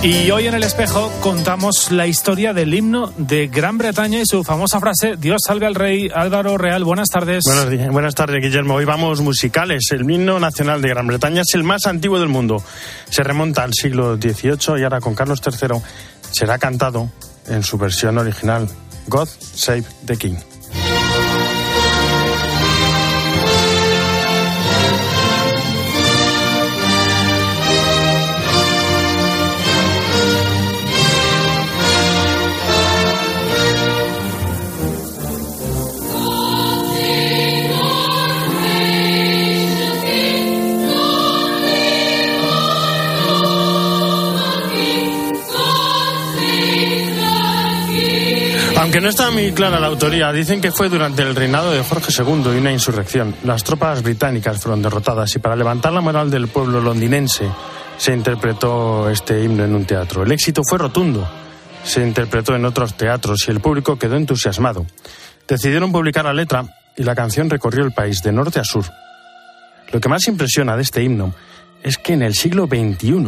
Y hoy en el espejo contamos la historia del himno de Gran Bretaña y su famosa frase Dios salve al rey Álvaro Real. Buenas tardes. Buenos. Buenas tardes, Guillermo. Hoy vamos musicales. El himno nacional de Gran Bretaña es el más antiguo del mundo. Se remonta al siglo XVIII y ahora con Carlos III será cantado en su versión original. God Save the King. Aunque no está muy clara la autoría, dicen que fue durante el reinado de Jorge II y una insurrección. Las tropas británicas fueron derrotadas y para levantar la moral del pueblo londinense se interpretó este himno en un teatro. El éxito fue rotundo. Se interpretó en otros teatros y el público quedó entusiasmado. Decidieron publicar la letra y la canción recorrió el país de norte a sur. Lo que más impresiona de este himno es que en el siglo XXI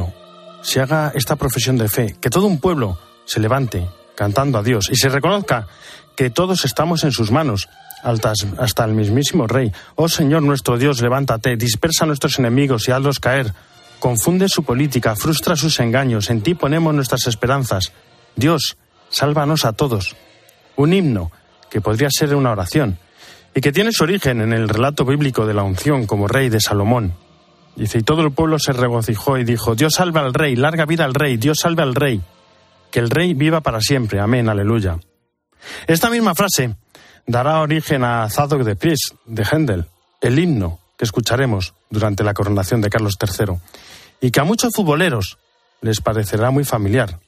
se haga esta profesión de fe, que todo un pueblo se levante cantando a Dios y se reconozca que todos estamos en sus manos, hasta el mismísimo Rey. Oh Señor nuestro Dios, levántate, dispersa a nuestros enemigos y hazlos caer. Confunde su política, frustra sus engaños, en ti ponemos nuestras esperanzas. Dios, sálvanos a todos. Un himno que podría ser una oración y que tiene su origen en el relato bíblico de la unción como rey de Salomón. Dice, y todo el pueblo se regocijó y dijo, Dios salve al rey, larga vida al rey, Dios salve al rey que el rey viva para siempre. Amén, aleluya. Esta misma frase dará origen a Zadok de Pris, de Händel, el himno que escucharemos durante la coronación de Carlos III, y que a muchos futboleros les parecerá muy familiar,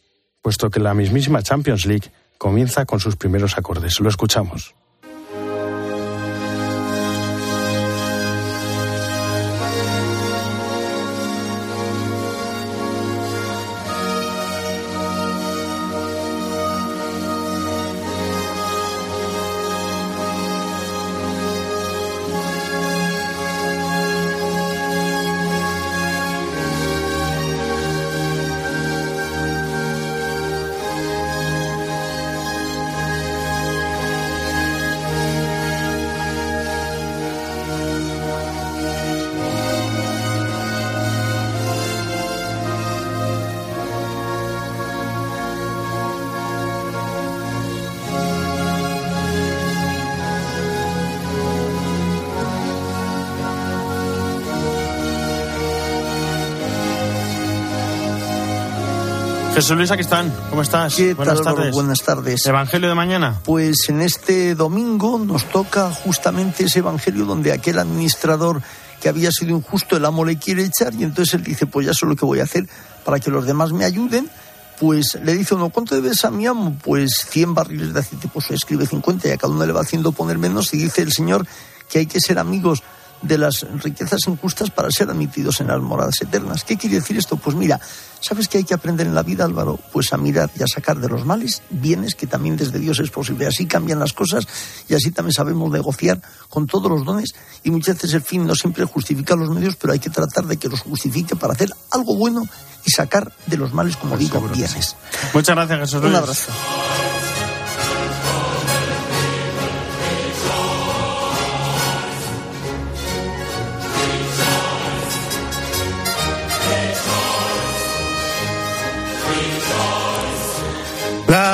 puesto que la mismísima Champions League comienza con sus primeros acordes. Lo escuchamos. Jesús Luis, aquí están. ¿Cómo estás? Buenas tardes. Buenas tardes. ¿Evangelio de mañana? Pues en este domingo nos toca justamente ese evangelio donde aquel administrador que había sido injusto, el amo le quiere echar y entonces él dice, pues ya sé lo que voy a hacer para que los demás me ayuden. Pues le dice uno, ¿cuánto debes a mi amo? Pues 100 barriles de aceite, pues escribe 50 y a cada uno le va haciendo poner menos y dice el Señor que hay que ser amigos de las riquezas injustas para ser admitidos en las moradas eternas. ¿Qué quiere decir esto? Pues mira, ¿sabes qué hay que aprender en la vida, Álvaro? Pues a mirar y a sacar de los males bienes que también desde Dios es posible. Así cambian las cosas y así también sabemos negociar con todos los dones y muchas veces el fin no siempre justifica los medios, pero hay que tratar de que los justifique para hacer algo bueno y sacar de los males, como pues digo, bienes. Muchas gracias, Jesús. Un abrazo.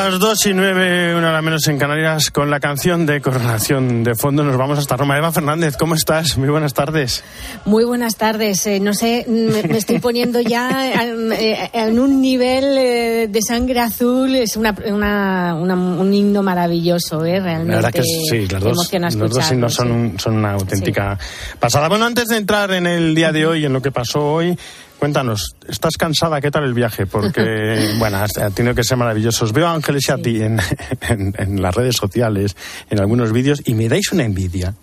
Las dos y nueve, una hora menos en Canarias, con la canción de coronación de fondo nos vamos hasta Roma. Eva Fernández, ¿cómo estás? Muy buenas tardes. Muy buenas tardes. Eh, no sé, me, estoy poniendo ya eh, en, un nivel eh, de sangre azul. Es una, un himno maravilloso, ¿eh? Realmente. La verdad que sí, las dos, los dos himnos son, son una auténtica pasada. Bueno, antes de entrar en el día de hoy, en lo que pasó hoy, Cuéntanos, ¿estás cansada? ¿Qué tal el viaje? Porque, bueno, ha tenido que ser maravilloso. Os veo a Ángeles y a ti en, en, las redes sociales, en algunos vídeos, y me dais una envidia.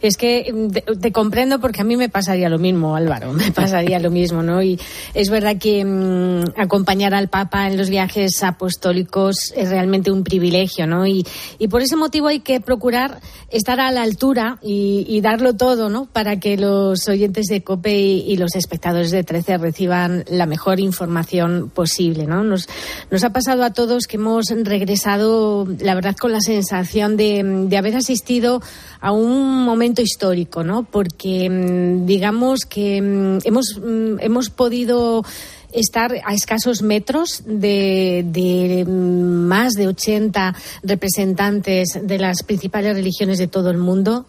Es que mm, te, comprendo porque a mí me pasaría lo mismo, Álvaro, me pasaría lo mismo, ¿no? Y es verdad que mm, acompañar al Papa en los viajes apostólicos es realmente un privilegio, ¿no? Y, y por ese motivo hay que procurar estar a la altura y, darlo todo, ¿no? Para que los oyentes de COPE y, los espectadores de 13 reciban la mejor información posible, ¿no? Nos, nos ha pasado a todos que hemos regresado, la verdad, con la sensación de, de haber asistido a un momento histórico, ¿no? Porque mm, digamos que mm, hemos, mm, hemos podido estar a escasos metros de, de, más de 80 representantes de las principales religiones de todo el mundo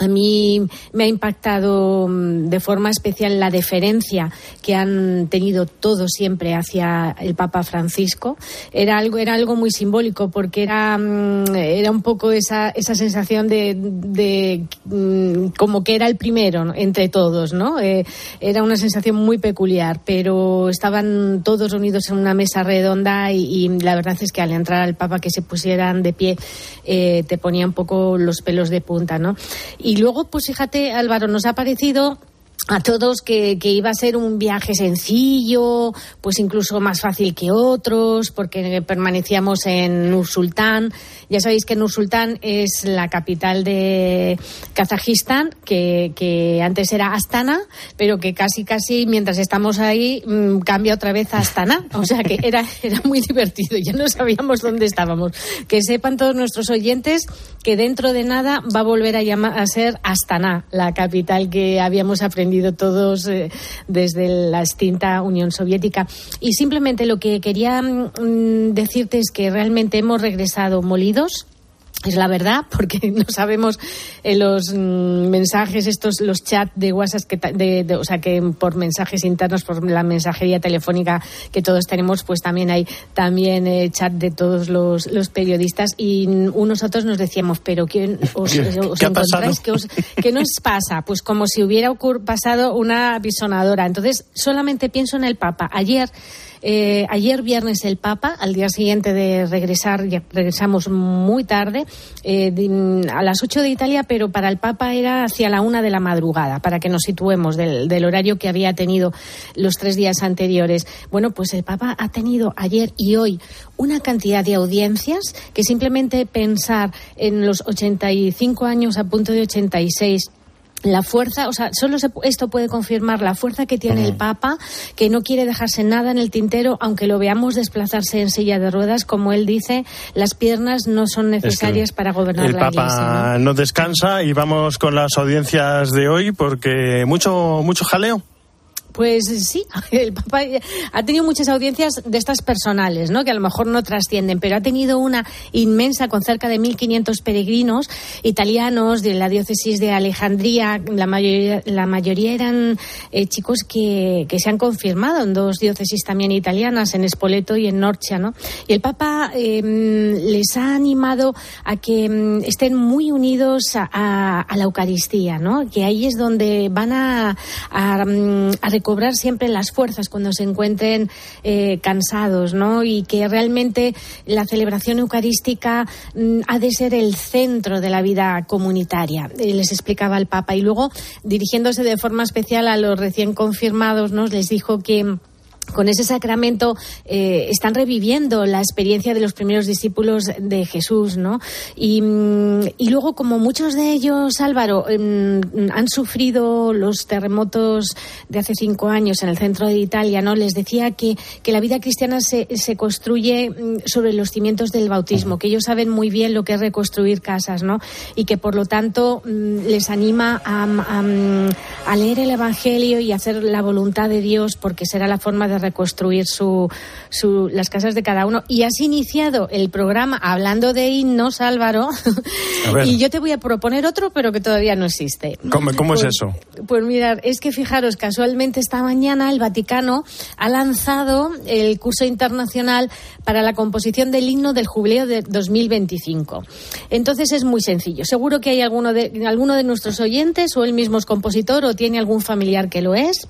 a mí me ha impactado mm, de forma especial la deferencia que han tenido todos siempre hacia el Papa Francisco. Era algo, era algo muy simbólico porque era, mm, era un poco esa, esa sensación de, mm, como que era el primero entre todos, ¿no? Eh, era una sensación muy peculiar, pero estaban todos reunidos en una mesa redonda y, la verdad es que al entrar al Papa que se pusieran de pie eh, te ponía un poco los pelos de punta, ¿no? Luego, pues fíjate, Álvaro, nos ha parecido a todos que, iba a ser un viaje sencillo, pues incluso más fácil que otros, porque permanecíamos en Nur Sultán. Ya sabéis que Nur Sultán es la capital de Kazajistán, que, antes era Astana, pero que casi, casi mientras estamos ahí mm, cambia otra vez a Astana. O sea que era, era muy divertido, ya no sabíamos dónde estábamos. Que sepan todos nuestros oyentes que dentro de nada va a volver a, llamar, a ser Astana, la capital que habíamos aprendido todos eh, desde la extinta Unión Soviética. Y simplemente lo que quería mm, decirte es que realmente hemos regresado molidos es la verdad, porque no sabemos en los mm, mensajes, estos, los chats de WhatsApp, que, o sea, que por mensajes internos, por la mensajería telefónica que todos tenemos, pues también hay también eh, chat de todos los, los, periodistas y unos otros nos decíamos, pero ¿quién os, encontráis? ¿Qué, os, ¿Qué, nos pasa? Pues como si hubiera pasado una bisonadora. Entonces, solamente pienso en el Papa. Ayer eh, ayer viernes el Papa, al día siguiente de regresar, regresamos muy tarde, eh, a las 8 de Italia, pero para el Papa era hacia la una de la madrugada, para que nos situemos del, del horario que había tenido los tres días anteriores. Bueno, pues el Papa ha tenido ayer y hoy una cantidad de audiencias que simplemente pensar en los 85 años a punto de 86 la fuerza, o sea, solo esto puede confirmar la fuerza que tiene el Papa, que no quiere dejarse nada en el tintero, aunque lo veamos desplazarse en silla de ruedas, como él dice, las piernas no son necesarias para gobernar el Papa ¿no? descansa y vamos con las audiencias de hoy porque mucho mucho jaleo. Pues sí, el Papa ha tenido muchas audiencias de estas personales, ¿no? que a lo mejor no trascienden, pero ha tenido una inmensa con cerca de 1.500 peregrinos italianos de la diócesis de Alejandría. La mayoría, la mayoría eran eh, chicos que, se han confirmado en dos diócesis también italianas, en Spoleto y en Norcia. ¿no? Y el Papa em, les ha animado a que em, estén muy unidos a, la Eucaristía, ¿no? que ahí es donde van a, a cobrar siempre las fuerzas cuando se encuentren eh, cansados, ¿no? Y que realmente la celebración eucarística mm, ha de ser el centro de la vida comunitaria, eh, les explicaba el Papa. Y luego, dirigiéndose de forma especial a los recién confirmados, nos les dijo que con ese sacramento eh, están reviviendo la experiencia de los primeros discípulos de Jesús, ¿no? Y, mm, luego, como muchos de ellos, Álvaro, em, han sufrido los terremotos de hace cinco años en el centro de Italia, ¿no? Les decía que, que la vida cristiana se, se, construye mm, sobre los cimientos del bautismo, que ellos saben muy bien lo que es reconstruir casas, ¿no? Y que, por lo tanto, mm, les anima a, a leer el Evangelio y hacer la voluntad de Dios, porque será la forma de reconstruir su, su, las casas de cada uno. Y has iniciado el programa hablando de himnos, Álvaro, y yo te voy a proponer otro, pero que todavía no existe. ¿Cómo, es pues, eso? Pues mirar, es que fijaros, casualmente esta mañana el Vaticano ha lanzado el curso internacional para la composición del himno del jubileo de 2025. Entonces es muy sencillo. Seguro que hay alguno de, alguno de nuestros oyentes o él mismo es compositor o tiene algún familiar que lo es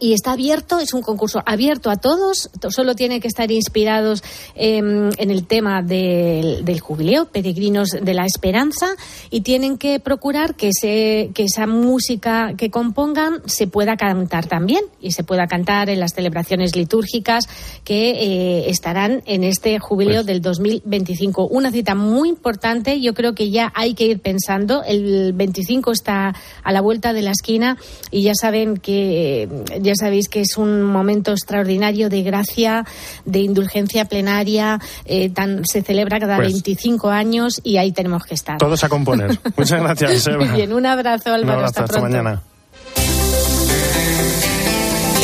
y está abierto, es un concurso abierto a todos, solo tienen que estar inspirados em, en el tema del, jubileo, peregrinos de la esperanza, y tienen que procurar que, se, que esa música que compongan se pueda cantar también, y se pueda cantar en las celebraciones litúrgicas que eh, estarán en este jubileo pues del 2025. Una cita muy importante, yo creo que ya hay que ir pensando, el 25 está a la vuelta de la esquina y ya saben que ya sabéis que es un momento extraordinario de gracia, de indulgencia plenaria, eh, tan, se celebra cada 25 pues años y ahí tenemos que estar. Todos a componer. Muchas gracias. Muy bien, un abrazo, Álvaro. hasta, mañana.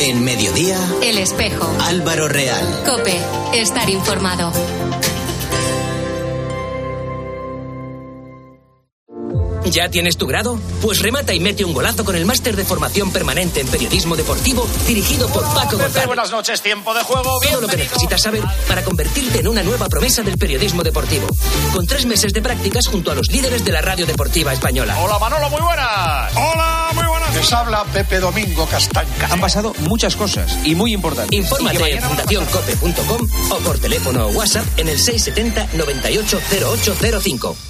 En mediodía, El Espejo. Álvaro Real. Cope, estar informado. ¿Ya tienes tu grado? Pues remata y mete un golazo con el máster de formación permanente en periodismo deportivo dirigido por Paco González. Buenas noches, tiempo de juego. Todo lo que necesitas saber para convertirte en una nueva promesa del periodismo deportivo. Con tres meses de prácticas junto a los líderes de la radio deportiva española. Hola Manolo, muy buenas. Hola, muy buenas. Les habla Pepe Domingo Castaña. Han pasado muchas cosas y muy importantes. Infórmate en fundacioncope.com o por teléfono o WhatsApp en el 670 980805.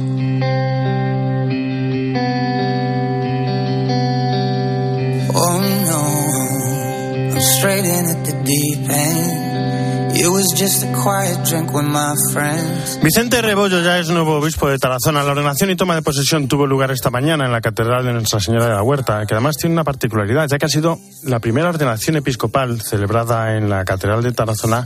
Vicente Rebollo ya es nuevo obispo de Tarazona. La ordenación y toma de posesión tuvo lugar esta mañana en la Catedral de Nuestra Señora de la Huerta, que además tiene una particularidad, ya que ha sido la primera ordenación episcopal celebrada en la Catedral de Tarazona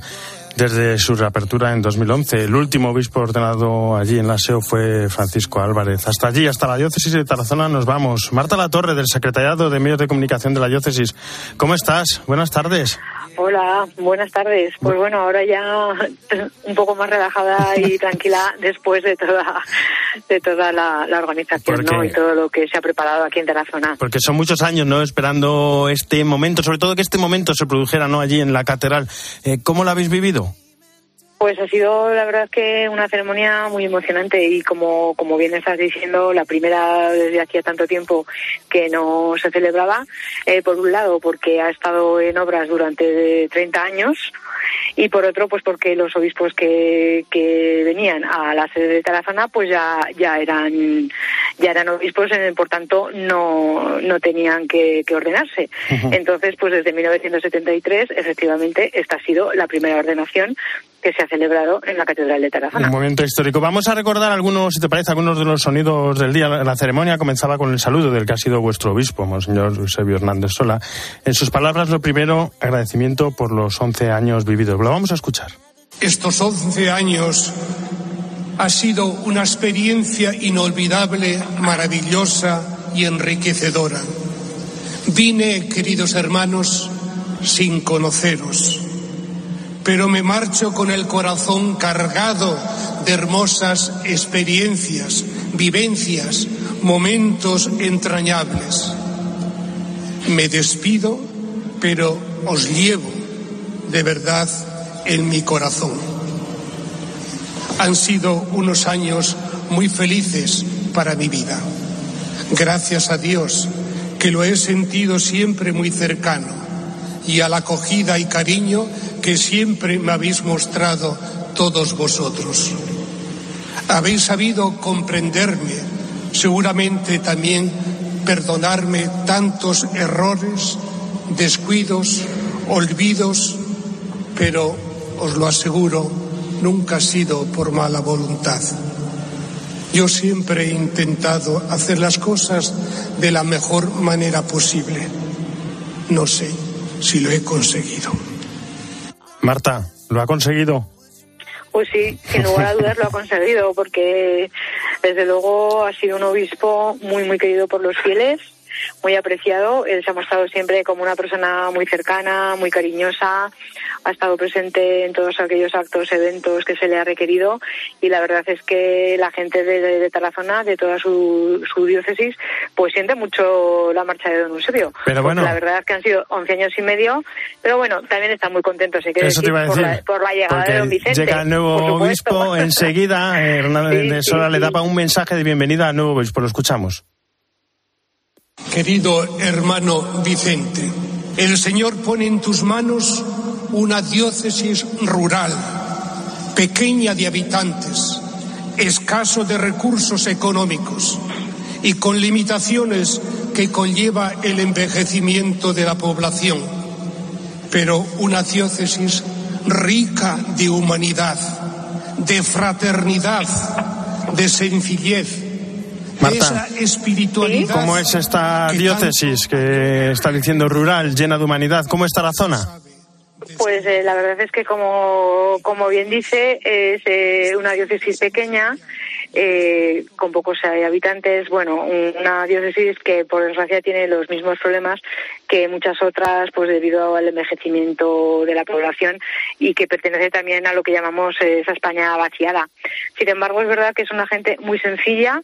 desde su reapertura en 2011. El último obispo ordenado allí en la SEO fue Francisco Álvarez. Hasta allí, hasta la diócesis de Tarazona, nos vamos. Marta La Torre, del Secretariado de Medios de Comunicación de la diócesis. ¿Cómo estás? Buenas tardes. Hola, buenas tardes. Pues bueno, ahora ya un poco más relajada y tranquila después de toda de toda la, organización ¿no? y todo lo que se ha preparado aquí en Tarazona. Porque son muchos años, ¿no? Esperando este momento, sobre todo que este momento se produjera, ¿no? Allí en la catedral. Eh, ¿Cómo lo habéis vivido? Pues ha sido la verdad que una ceremonia muy emocionante y como, como bien estás diciendo, la primera desde hacía tanto tiempo que no se celebraba, eh, por un lado porque ha estado en obras durante 30 años y por otro pues porque los obispos que, que venían a la sede de Tarazona pues ya, ya eran ya eran obispos, eh, por tanto no, no tenían que, que ordenarse. Entonces pues desde 1973 efectivamente esta ha sido la primera ordenación que se ha celebrado en la Catedral de Tarazona. Un momento histórico. Vamos a recordar algunos, si te parece, algunos de los sonidos del día. La ceremonia comenzaba con el saludo del que ha sido vuestro obispo, Monseñor Eusebio Hernández Sola. En sus palabras, lo primero, agradecimiento por los 11 años vividos. Lo vamos a escuchar. Estos 11 años ha sido una experiencia inolvidable, maravillosa y enriquecedora. Vine, queridos hermanos, sin conoceros pero me marcho con el corazón cargado de hermosas experiencias, vivencias, momentos entrañables. Me despido, pero os llevo de verdad en mi corazón. Han sido unos años muy felices para mi vida. Gracias a Dios, que lo he sentido siempre muy cercano, y a la acogida y cariño que siempre me habéis mostrado todos vosotros. Habéis sabido comprenderme, seguramente también perdonarme tantos errores, descuidos, olvidos, pero os lo aseguro, nunca ha sido por mala voluntad. Yo siempre he intentado hacer las cosas de la mejor manera posible. No sé si lo he conseguido. Marta, ¿lo ha conseguido? Pues sí, sin lugar a dudas lo ha conseguido, porque desde luego ha sido un obispo muy, muy querido por los fieles muy apreciado. Él se ha mostrado siempre como una persona muy cercana, muy cariñosa, ha estado presente en todos aquellos actos, eventos que se le ha requerido y la verdad es que la gente de, de Tarazona, de toda su, su, diócesis, pues siente mucho la marcha de Don Eusebio. Pero bueno. La verdad es que han sido 11 años y medio, pero bueno, también están muy contentos, se quiere Eso decir, te iba a decir, por, la, por la llegada de Don Vicente. Llega el nuevo obispo enseguida, eh, Hernández Sí, Sola sí, le daba un mensaje de bienvenida al nuevo obispo, lo escuchamos. Querido hermano Vicente, el Señor pone en tus manos una diócesis rural, pequeña de habitantes, escaso de recursos económicos y con limitaciones que conlleva el envejecimiento de la población, pero una diócesis rica de humanidad, de fraternidad, de sencillez, Marta. ¿Cómo es esta diócesis que está diciendo rural, llena de humanidad? ¿Cómo está la zona? Pues eh, la verdad es que, como, como bien dice, es eh, una diócesis pequeña, eh, con pocos eh, habitantes. Bueno, una diócesis que, por desgracia, tiene los mismos problemas que muchas otras, pues debido al envejecimiento de la población y que pertenece también a lo que llamamos eh, esa España vaciada. Sin embargo, es verdad que es una gente muy sencilla,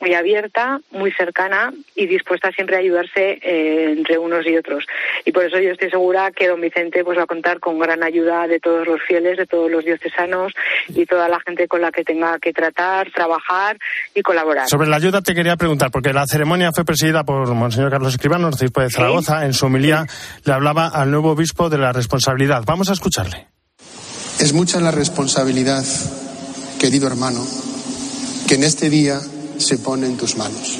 muy abierta, muy cercana y dispuesta siempre a ayudarse eh, entre unos y otros. Y por eso yo estoy segura que don Vicente pues va a contar con gran ayuda de todos los fieles, de todos los diocesanos y toda la gente con la que tenga que tratar, trabajar y colaborar. Sobre la ayuda te quería preguntar, porque la ceremonia fue presidida por Monseñor Carlos Escribano, arzobispo de Zaragoza. En su homilía le hablaba al nuevo obispo de la responsabilidad. Vamos a escucharle. Es mucha la responsabilidad, querido hermano, que en este día se pone en tus manos.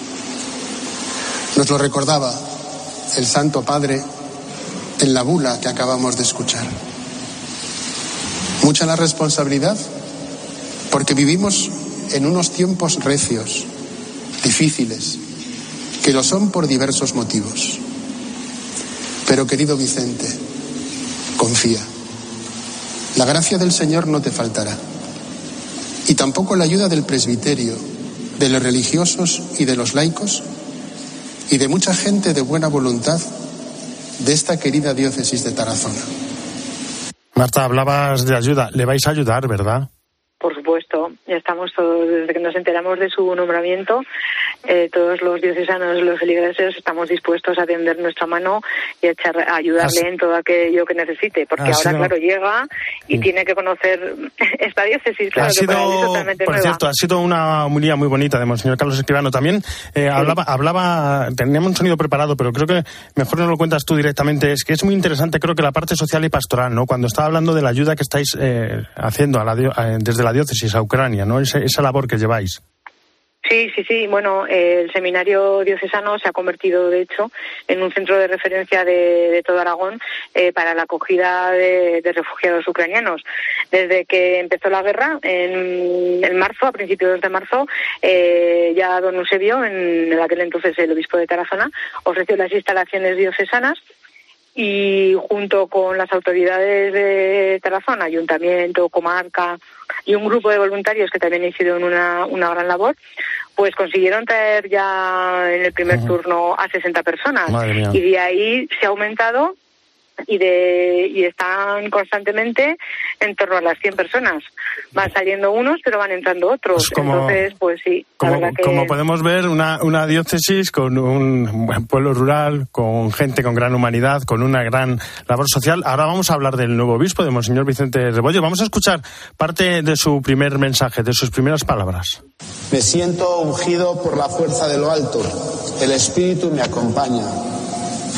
Nos lo recordaba el Santo Padre en la bula que acabamos de escuchar. Mucha la responsabilidad porque vivimos en unos tiempos recios, difíciles, que lo son por diversos motivos. Pero querido Vicente, confía. La gracia del Señor no te faltará. Y tampoco la ayuda del presbiterio, de los religiosos y de los laicos y de mucha gente de buena voluntad de esta querida diócesis de Tarazona. Marta, hablabas de ayuda. Le vais a ayudar, ¿verdad? Por supuesto, ya estamos todos, desde que nos enteramos de su nombramiento, eh, todos los diocesanos, los feligreses, estamos dispuestos a tender nuestra mano y a, echar, a ayudarle en todo aquello que necesite, porque Ha ahora, sido- claro, llega y tiene que conocer esta diócesis, claro, ha que para él es sido, totalmente por nueva. cierto, ha sido una homilía muy bonita de Monseñor Carlos Escribano. También eh, hablaba, hablaba, teníamos un sonido preparado, pero creo que mejor no lo cuentas tú directamente. Es que es muy interesante, creo que la parte social y pastoral, ¿no? Cuando estaba hablando de la ayuda que estáis eh, haciendo a la a- desde la diócesis a Ucrania, ¿no? Ese- esa labor que lleváis. Sí, sí, sí. Bueno, el seminario diocesano se ha convertido, de hecho, en un centro de referencia de, todo Aragón eh, para la acogida de, refugiados ucranianos. Desde que empezó la guerra, en, en marzo, a principios de marzo, eh, ya don Eusebio, en, en aquel entonces el obispo de Tarazona, ofreció las instalaciones diocesanas y junto con las autoridades de Tarazona, ayuntamiento, comarca y un grupo de voluntarios que también hicieron una, una gran labor, pues consiguieron traer ya en el primer turno a 60 personas. Y de ahí se ha aumentado y de y están constantemente en torno a las 100 personas. Van saliendo unos, pero van entrando otros. Pues como- Entonces, pues sí, Como, verdad que como podemos ver, una, una diócesis con un buen pueblo rural, con gente con gran humanidad, con una gran labor social. Ahora vamos a hablar del nuevo obispo, de Monseñor Vicente Rebollo. Vamos a escuchar parte de su primer mensaje, de sus primeras palabras. Me siento ungido por la fuerza de lo alto. El Espíritu me acompaña.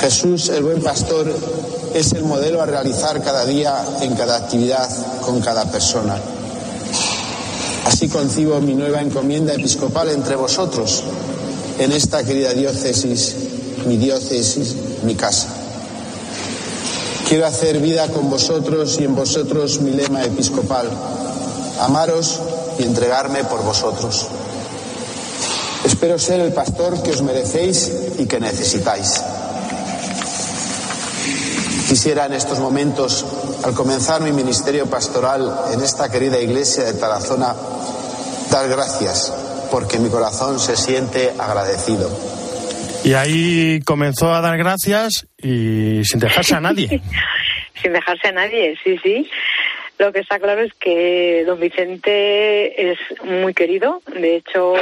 Jesús, el buen pastor, es el modelo a realizar cada día en cada actividad con cada persona. Así concibo mi nueva encomienda episcopal entre vosotros, en esta querida diócesis, mi diócesis, mi casa. Quiero hacer vida con vosotros y en vosotros mi lema episcopal, amaros y entregarme por vosotros. Espero ser el pastor que os merecéis y que necesitáis. Quisiera en estos momentos, al comenzar mi ministerio pastoral en esta querida iglesia de Tarazona, dar gracias porque mi corazón se siente agradecido. Y ahí comenzó a dar gracias y sin dejarse a nadie. sin dejarse a nadie, sí, sí. Lo que está claro es que don Vicente es muy querido. De hecho,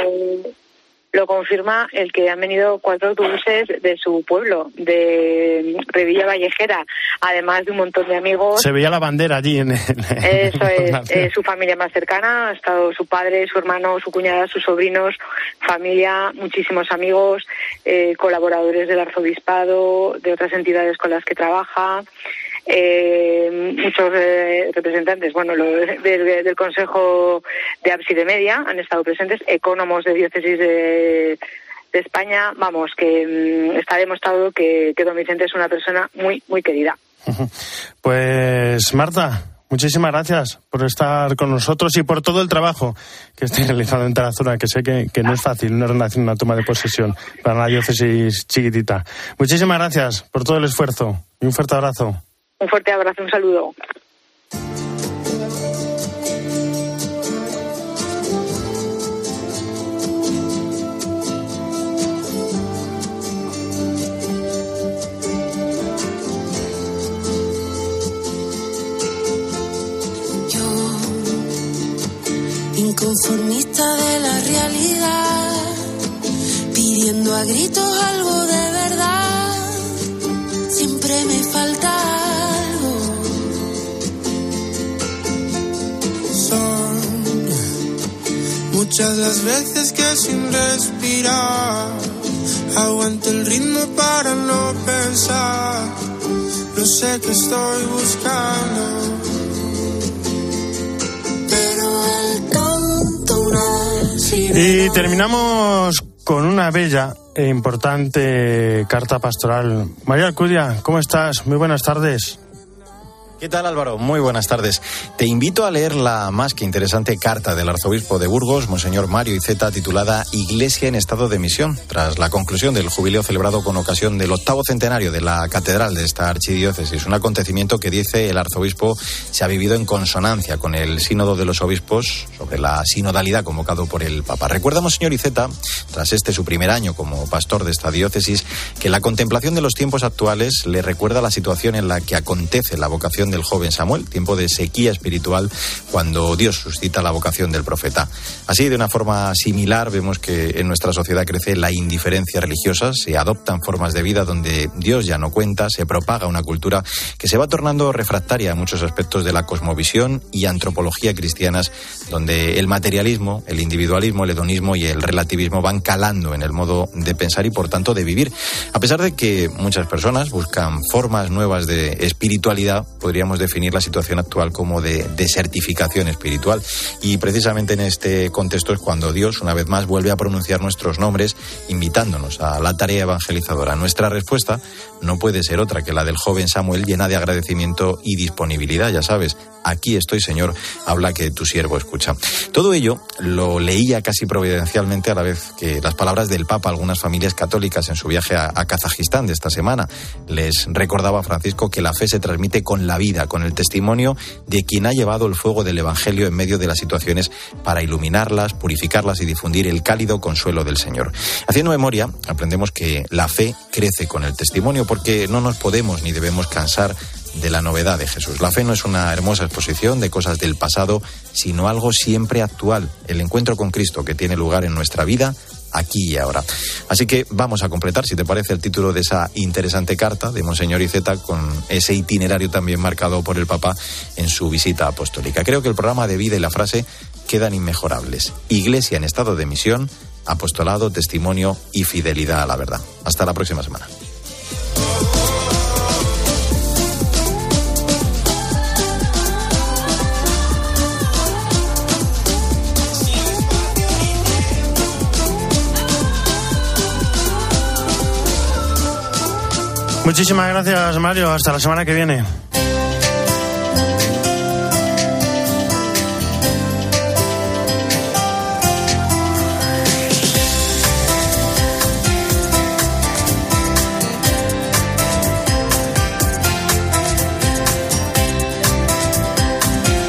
lo confirma el que han venido cuatro autobuses de su pueblo, de Revilla Vallejera, además de un montón de amigos. Se veía la bandera allí en Eso es, eh, su familia más cercana, ha estado su padre, su hermano, su cuñada, sus sobrinos, familia, muchísimos amigos, eh, colaboradores del arzobispado, de otras entidades con las que trabaja eh, muchos eh, representantes, bueno, del, Consejo de Ábside Media han estado presentes, ecónomos de diócesis de, España, vamos, que mm, está demostrado que, que Don Vicente es una persona muy, muy querida. Pues Marta, Muchísimas gracias por estar con nosotros y por todo el trabajo que estoy realizando en Tarazona, que sé que, no es fácil una relación, una toma de posesión para una diócesis chiquitita. Muchísimas gracias por todo el esfuerzo y un fuerte abrazo. Un fuerte abrazo, un saludo. Yo, inconformista de la realidad, pidiendo a gritos algo de verdad, Muchas las veces que sin respirar aguanto el ritmo para no pensar. No sé qué estoy buscando. Pero el canto una Y terminamos con una bella e importante carta pastoral. María Alcudia, ¿cómo estás? Muy buenas tardes. ¿Qué tal Álvaro? Muy buenas tardes. Te invito a leer la más que interesante carta del arzobispo de Burgos, Monseñor Mario Iceta, titulada Iglesia en estado de misión, tras la conclusión del jubileo celebrado con ocasión del octavo centenario de la catedral de esta archidiócesis. Un acontecimiento que dice el arzobispo se ha vivido en consonancia con el sínodo de los obispos sobre la sinodalidad convocado por el Papa. Recuerda, Monseñor Iceta, tras este su primer año como pastor de esta diócesis, que la contemplación de los tiempos actuales le recuerda la situación en la que acontece la vocación del joven Samuel, tiempo de sequía espiritual cuando Dios suscita la vocación del profeta. Así, de una forma similar, vemos que en nuestra sociedad crece la indiferencia religiosa, se adoptan formas de vida donde Dios ya no cuenta, se propaga una cultura que se va tornando refractaria a muchos aspectos de la cosmovisión y antropología cristianas, donde el materialismo, el individualismo, el hedonismo y el relativismo van calando en el modo de pensar y por tanto de vivir. A pesar de que muchas personas buscan formas nuevas de espiritualidad, podríamos definir la situación actual como de desertificación espiritual. Y precisamente en este contexto es cuando Dios, una vez más, vuelve a pronunciar nuestros nombres, invitándonos a la tarea evangelizadora. Nuestra respuesta no puede ser otra que la del joven Samuel, llena de agradecimiento y disponibilidad, ya sabes. Aquí estoy, Señor, habla que tu siervo escucha. Todo ello lo leía casi providencialmente a la vez que las palabras del Papa a algunas familias católicas en su viaje a, a Kazajistán de esta semana. Les recordaba Francisco que la fe se transmite con la con el testimonio de quien ha llevado el fuego del Evangelio en medio de las situaciones para iluminarlas, purificarlas y difundir el cálido consuelo del Señor. Haciendo memoria, aprendemos que la fe crece con el testimonio porque no nos podemos ni debemos cansar de la novedad de Jesús. La fe no es una hermosa exposición de cosas del pasado, sino algo siempre actual, el encuentro con Cristo que tiene lugar en nuestra vida aquí y ahora. Así que vamos a completar, si te parece, el título de esa interesante carta de Monseñor Iceta con ese itinerario también marcado por el Papa en su visita apostólica. Creo que el programa de vida y la frase quedan inmejorables. Iglesia en estado de misión, apostolado, testimonio y fidelidad a la verdad. Hasta la próxima semana. Muchísimas gracias, Mario. Hasta la semana que viene.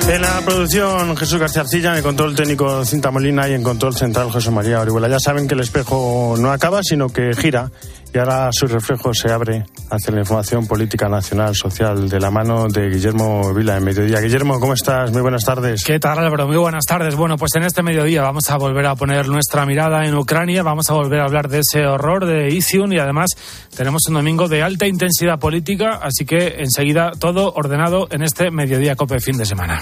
En la producción Jesús García Arcilla, en el control técnico Cinta Molina y en control central José María Orihuela. Ya saben que el espejo no acaba, sino que gira Y ahora su reflejo se abre hacia la información política nacional, social, de la mano de Guillermo Vila en mediodía. Guillermo, ¿cómo estás? Muy buenas tardes. ¿Qué tal, Álvaro? Muy buenas tardes. Bueno, pues en este mediodía vamos a volver a poner nuestra mirada en Ucrania, vamos a volver a hablar de ese horror de Izium y además tenemos un domingo de alta intensidad política, así que enseguida todo ordenado en este mediodía COPE fin de semana.